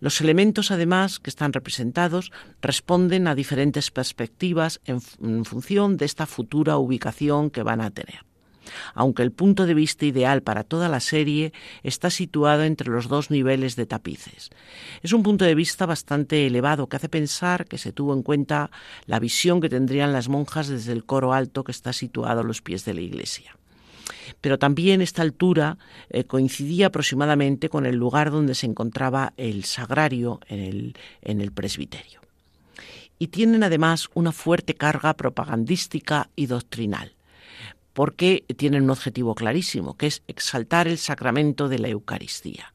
[SPEAKER 2] Los elementos, además, que están representados responden a diferentes perspectivas en, función de esta futura ubicación que van a tener aunque el punto de vista ideal para toda la serie está situado entre los dos niveles de tapices. Es un punto de vista bastante elevado que hace pensar que se tuvo en cuenta la visión que tendrían las monjas desde el coro alto que está situado a los pies de la iglesia pero también esta altura eh, coincidía aproximadamente con el lugar donde se encontraba el sagrario en el presbiterio. Y tienen además una fuerte carga propagandística y doctrinal porque tienen un objetivo clarísimo, que es exaltar el sacramento de la Eucaristía.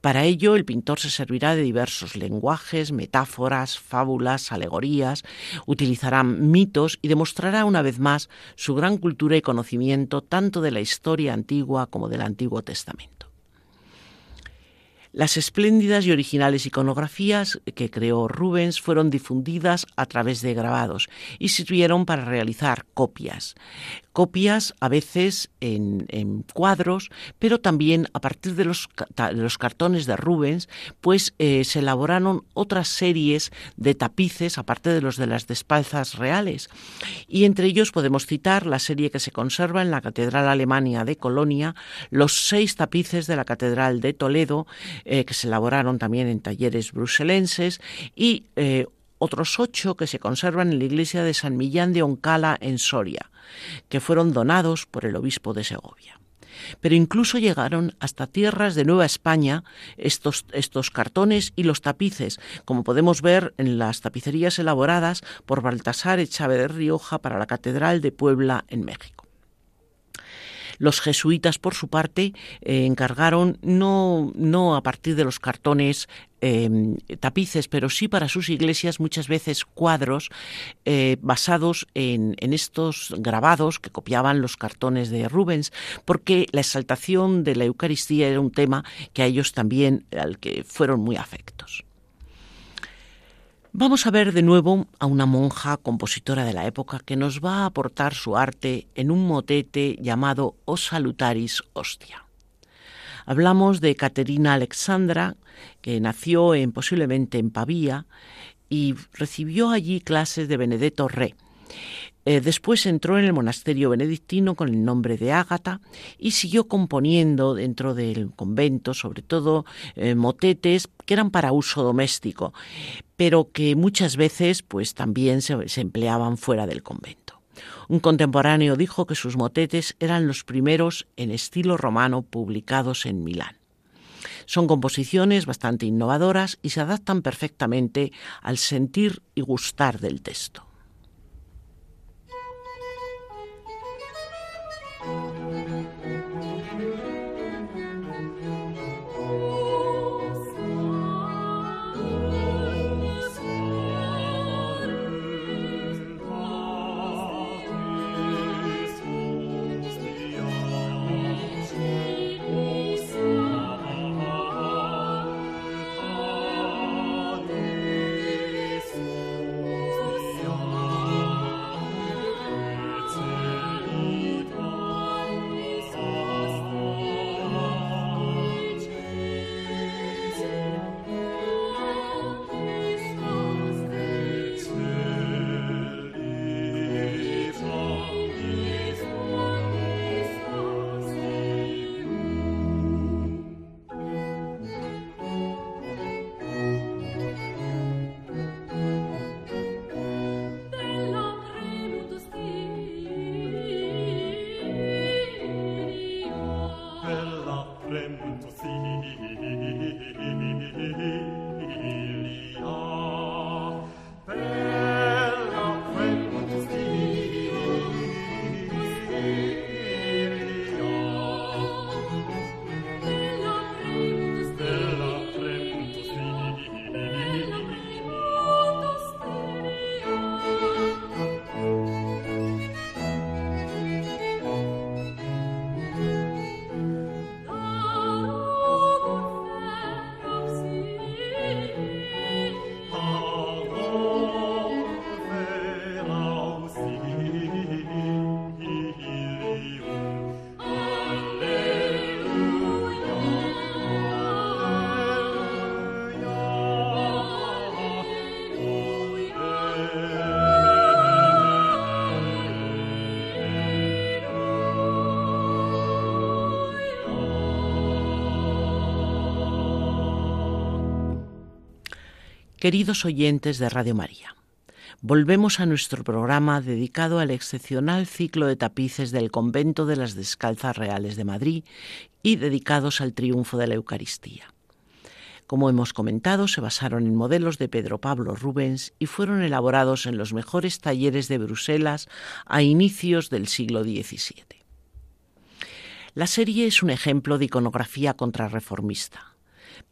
[SPEAKER 2] Para ello, el pintor se servirá de diversos lenguajes, metáforas, fábulas, alegorías, utilizará mitos y demostrará una vez más su gran cultura y conocimiento tanto de la historia antigua como del Antiguo Testamento. Las espléndidas y originales iconografías que creó Rubens fueron difundidas a través de grabados y sirvieron para realizar copias copias a veces en, cuadros, pero también a partir de los, cartones de Rubens, pues eh, se elaboraron otras series de tapices, aparte de los de las despalzas reales. Y entre ellos podemos citar la serie que se conserva en la Catedral Alemania de Colonia, los seis tapices de la Catedral de Toledo, eh, que se elaboraron también en talleres bruselenses, y eh, otros ocho que se conservan en la iglesia de San Millán de Oncala en Soria que fueron donados por el obispo de Segovia. Pero incluso llegaron hasta tierras de Nueva España estos, estos cartones y los tapices, como podemos ver en las tapicerías elaboradas por Baltasar Echave de Rioja para la Catedral de Puebla en México. Los jesuitas, por su parte, eh, encargaron no, no a partir de los cartones Em, tapices, pero sí para sus iglesias muchas veces cuadros eh, basados en, en, estos grabados que copiaban los cartones de Rubens, porque la exaltación de la Eucaristía era un tema que a ellos también, al que fueron muy afectos. Vamos a ver de nuevo a una monja compositora de la época que nos va a aportar su arte en un motete llamado O Salutaris Hostia. Hablamos de Caterina Alexandra, que nació en, posiblemente en Pavía y recibió allí clases de Benedetto Re. Eh, después entró en el monasterio benedictino con el nombre de Ágata y siguió componiendo dentro del convento, sobre todo eh, motetes que eran para uso doméstico, pero que muchas veces pues también se empleaban fuera del convento. Un contemporáneo dijo que sus motetes eran los primeros en estilo romano publicados en Milán. Son composiciones bastante innovadoras y se adaptan perfectamente al sentir y gustar del texto. Queridos oyentes de Radio María, volvemos a nuestro programa dedicado al excepcional ciclo de tapices del convento de las Descalzas Reales de Madrid y dedicados al triunfo de la Eucaristía. Como hemos comentado, se basaron en modelos de Pedro Pablo Rubens y fueron elaborados en los mejores talleres de Bruselas a inicios del siglo XVII. La serie es un ejemplo de iconografía contrarreformista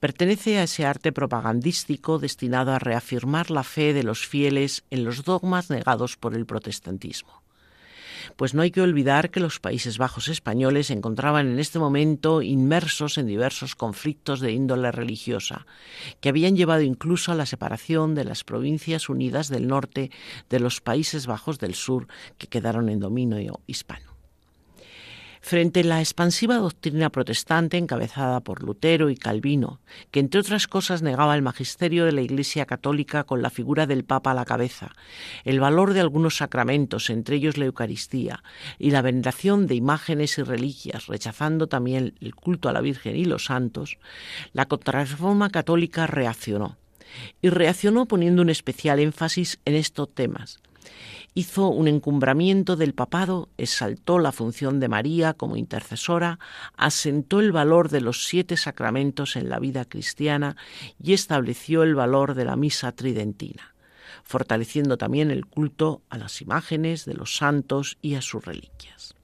[SPEAKER 2] Pertenece a ese arte propagandístico destinado a reafirmar la fe de los fieles en los dogmas negados por el protestantismo. Pues no hay que olvidar que los Países Bajos españoles se encontraban en este momento inmersos en diversos conflictos de índole religiosa, que habían llevado incluso a la separación de las provincias unidas del norte de los Países Bajos del sur que quedaron en dominio hispano. Frente a la expansiva doctrina protestante encabezada por Lutero y Calvino, que entre otras cosas negaba el magisterio de la Iglesia católica con la figura del Papa a la cabeza, el valor de algunos sacramentos, entre ellos la Eucaristía, y la veneración de imágenes y reliquias, rechazando también el culto a la Virgen y los santos, la contrarreforma católica reaccionó. Y reaccionó poniendo un especial énfasis en estos temas hizo un encumbramiento del papado, exaltó la función de María como intercesora, asentó el valor de los siete sacramentos en la vida cristiana y estableció el valor de la misa tridentina, fortaleciendo también el culto a las imágenes de los santos y a sus reliquias.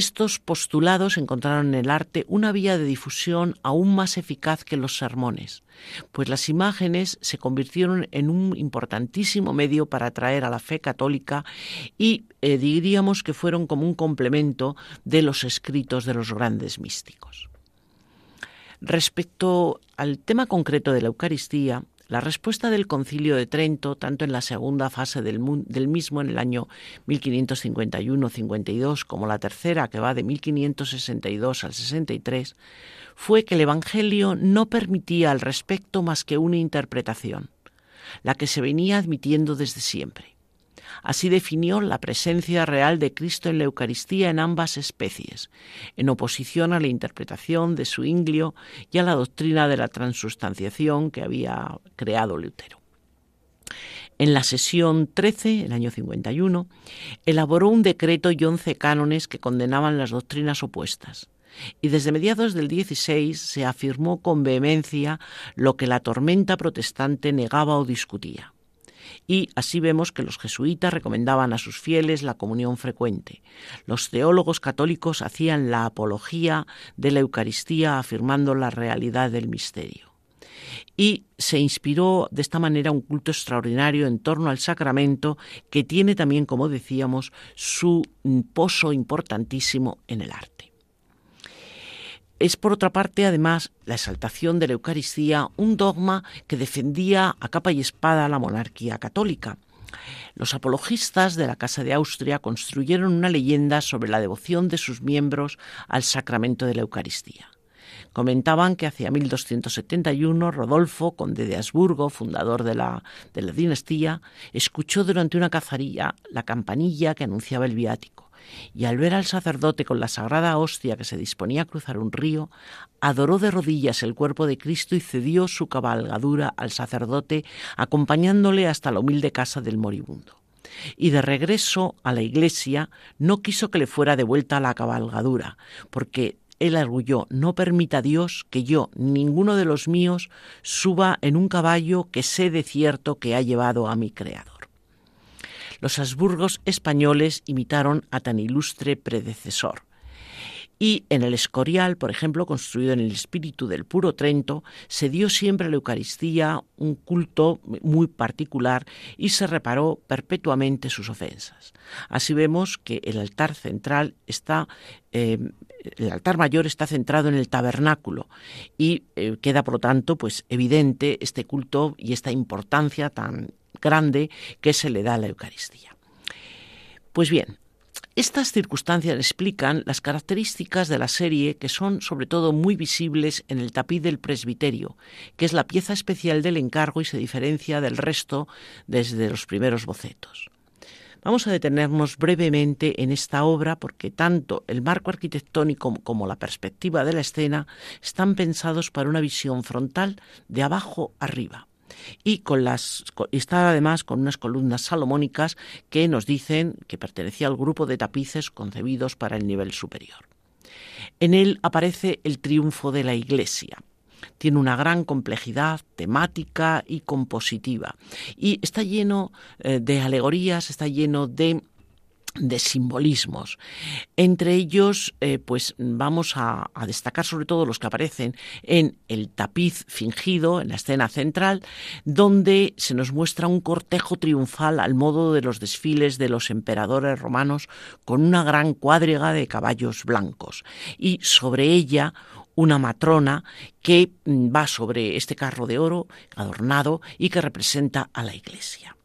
[SPEAKER 2] Estos postulados encontraron en el arte una vía de difusión aún más eficaz que los sermones, pues las imágenes se convirtieron en un importantísimo medio para atraer a la fe católica y eh, diríamos que fueron como un complemento de los escritos de los grandes místicos. Respecto al tema concreto de la Eucaristía, la respuesta del Concilio de Trento, tanto en la segunda fase del, mismo en el año 1551-52 como la tercera, que va de 1562 al 63, fue que el Evangelio no permitía al respecto más que una interpretación, la que se venía admitiendo desde siempre. Así definió la presencia real de Cristo en la Eucaristía en ambas especies, en oposición a la interpretación de su inglio y a la doctrina de la transustanciación que había creado Lutero. En la sesión 13, el año 51, elaboró un decreto y once cánones que condenaban las doctrinas opuestas. Y desde mediados del 16 se afirmó con vehemencia lo que la tormenta protestante negaba o discutía y así vemos que los jesuitas recomendaban a sus fieles la comunión frecuente. Los teólogos católicos hacían la apología de la Eucaristía afirmando la realidad del misterio. Y se inspiró de esta manera un culto extraordinario en torno al sacramento que tiene también, como decíamos, su pozo importantísimo en el arte. Es, por otra parte, además, la exaltación de la Eucaristía un dogma que defendía a capa y espada la monarquía católica. Los apologistas de la Casa de Austria construyeron una leyenda sobre la devoción de sus miembros al sacramento de la Eucaristía. Comentaban que hacia 1271 Rodolfo, conde de Habsburgo, fundador de la, de la dinastía, escuchó durante una cazaría la campanilla que anunciaba el viático y al ver al sacerdote con la sagrada hostia que se disponía a cruzar un río, adoró de rodillas el cuerpo de Cristo y cedió su cabalgadura al sacerdote, acompañándole hasta la humilde casa del moribundo. Y de regreso a la iglesia no quiso que le fuera devuelta la cabalgadura, porque él arguyó, no permita Dios que yo, ninguno de los míos, suba en un caballo que sé de cierto que ha llevado a mi Creador. Los Habsburgos españoles imitaron a tan ilustre predecesor. Y en el Escorial, por ejemplo, construido en el espíritu del puro Trento, se dio siempre a la Eucaristía un culto muy particular y se reparó perpetuamente sus ofensas. Así vemos que el altar central está, eh, el altar mayor está centrado en el tabernáculo y eh, queda, por lo tanto, pues evidente este culto y esta importancia tan grande que se le da a la Eucaristía. Pues bien, estas circunstancias explican las características de la serie que son sobre todo muy visibles en el tapiz del presbiterio, que es la pieza especial del encargo y se diferencia del resto desde los primeros bocetos. Vamos a detenernos brevemente en esta obra porque tanto el marco arquitectónico como la perspectiva de la escena están pensados para una visión frontal de abajo arriba y con las está además con unas columnas salomónicas que nos dicen que pertenecía al grupo de tapices concebidos para el nivel superior. En él aparece el triunfo de la Iglesia. Tiene una gran complejidad temática y compositiva y está lleno eh, de alegorías, está lleno de de simbolismos. Entre ellos, eh, pues vamos a, destacar sobre todo los que aparecen en el tapiz fingido, en la escena central, donde se nos muestra un cortejo triunfal al modo de los desfiles de los emperadores romanos con una gran cuadriga de caballos blancos y sobre ella una matrona que mm, va sobre este carro de oro adornado y que representa a la iglesia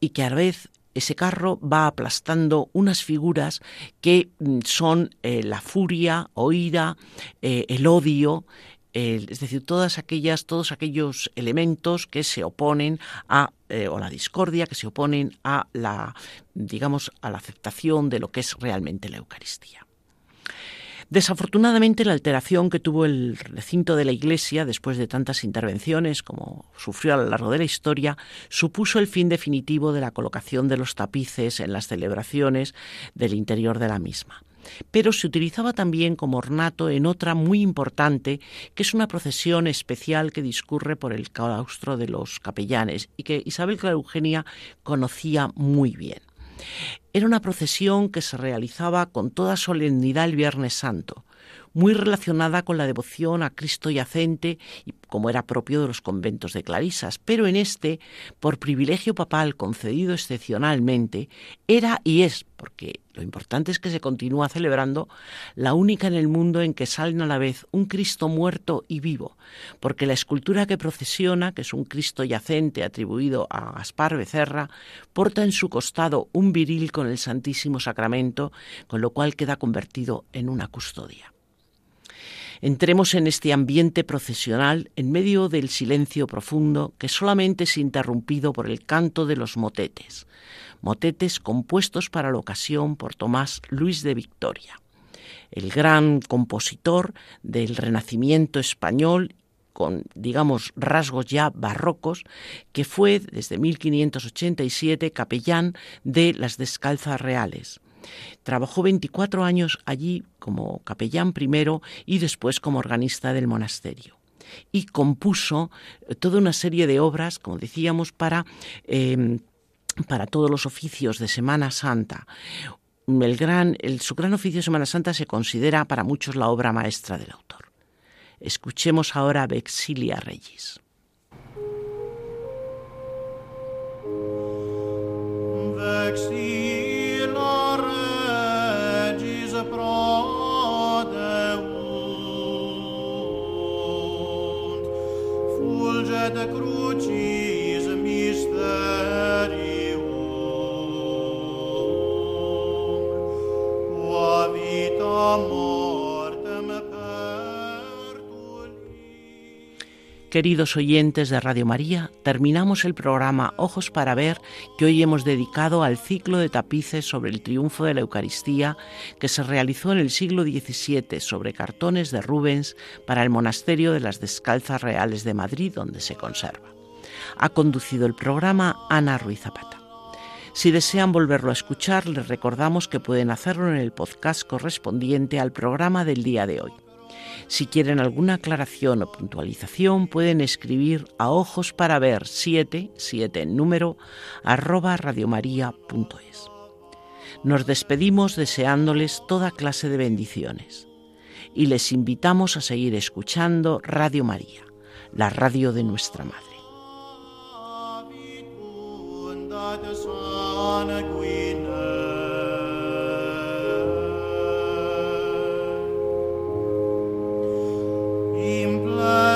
[SPEAKER 2] y que a la vez ese carro va aplastando unas figuras que mm, son eh, la furia o ira, eh, el odio, es decir, todas aquellas, todos aquellos elementos que se oponen a eh, o la discordia, que se oponen a la, digamos, a la aceptación de lo que es realmente la Eucaristía. Desafortunadamente, la alteración que tuvo el recinto de la Iglesia después de tantas intervenciones como sufrió a lo largo de la historia, supuso el fin definitivo de la colocación de los tapices en las celebraciones del interior de la misma pero se utilizaba también como ornato en otra muy importante, que es una procesión especial que discurre por el claustro de los capellanes y que Isabel Clara Eugenia conocía muy bien. Era una procesión que se realizaba con toda solemnidad el Viernes Santo, muy relacionada con la devoción a Cristo yacente, como era propio de los conventos de clarisas, pero en este, por privilegio papal concedido excepcionalmente, era y es, porque lo importante es que se continúa celebrando, la única en el mundo en que salen a la vez un Cristo muerto y vivo, porque la escultura que procesiona, que es un Cristo yacente atribuido a Gaspar Becerra, porta en su costado un viril con el Santísimo Sacramento, con lo cual queda convertido en una custodia. Entremos en este ambiente procesional en medio del silencio profundo que solamente es interrumpido por el canto de los motetes, motetes compuestos para la ocasión por Tomás Luis de Victoria, el gran compositor del Renacimiento español con, digamos, rasgos ya barrocos, que fue desde 1587 capellán de las Descalzas Reales. Trabajó 24 años allí como capellán primero y después como organista del monasterio. Y compuso eh, toda una serie de obras, como decíamos, para, em, para todos los oficios de Semana Santa. El gran, su gran oficio de Semana Santa se considera para muchos la obra maestra del autor. Escuchemos ahora a Vexilia Reyes.
[SPEAKER 3] crucis
[SPEAKER 2] Queridos oyentes de Radio María, terminamos el programa Ojos para Ver que hoy hemos dedicado al ciclo de tapices sobre el triunfo de la Eucaristía que se realizó en el siglo XVII sobre cartones de Rubens para el Monasterio de las Descalzas Reales de Madrid, donde se conserva. Ha conducido el programa Ana Ruiz Zapata. Si desean volverlo a escuchar, les recordamos que pueden hacerlo en el podcast correspondiente al programa del día de hoy. Si quieren alguna aclaración o puntualización, pueden escribir a ojos para ver 7, 7 en número, arroba radiomaria.es. Nos despedimos deseándoles toda clase de bendiciones y les invitamos a seguir escuchando Radio María, la radio de nuestra Madre.
[SPEAKER 3] I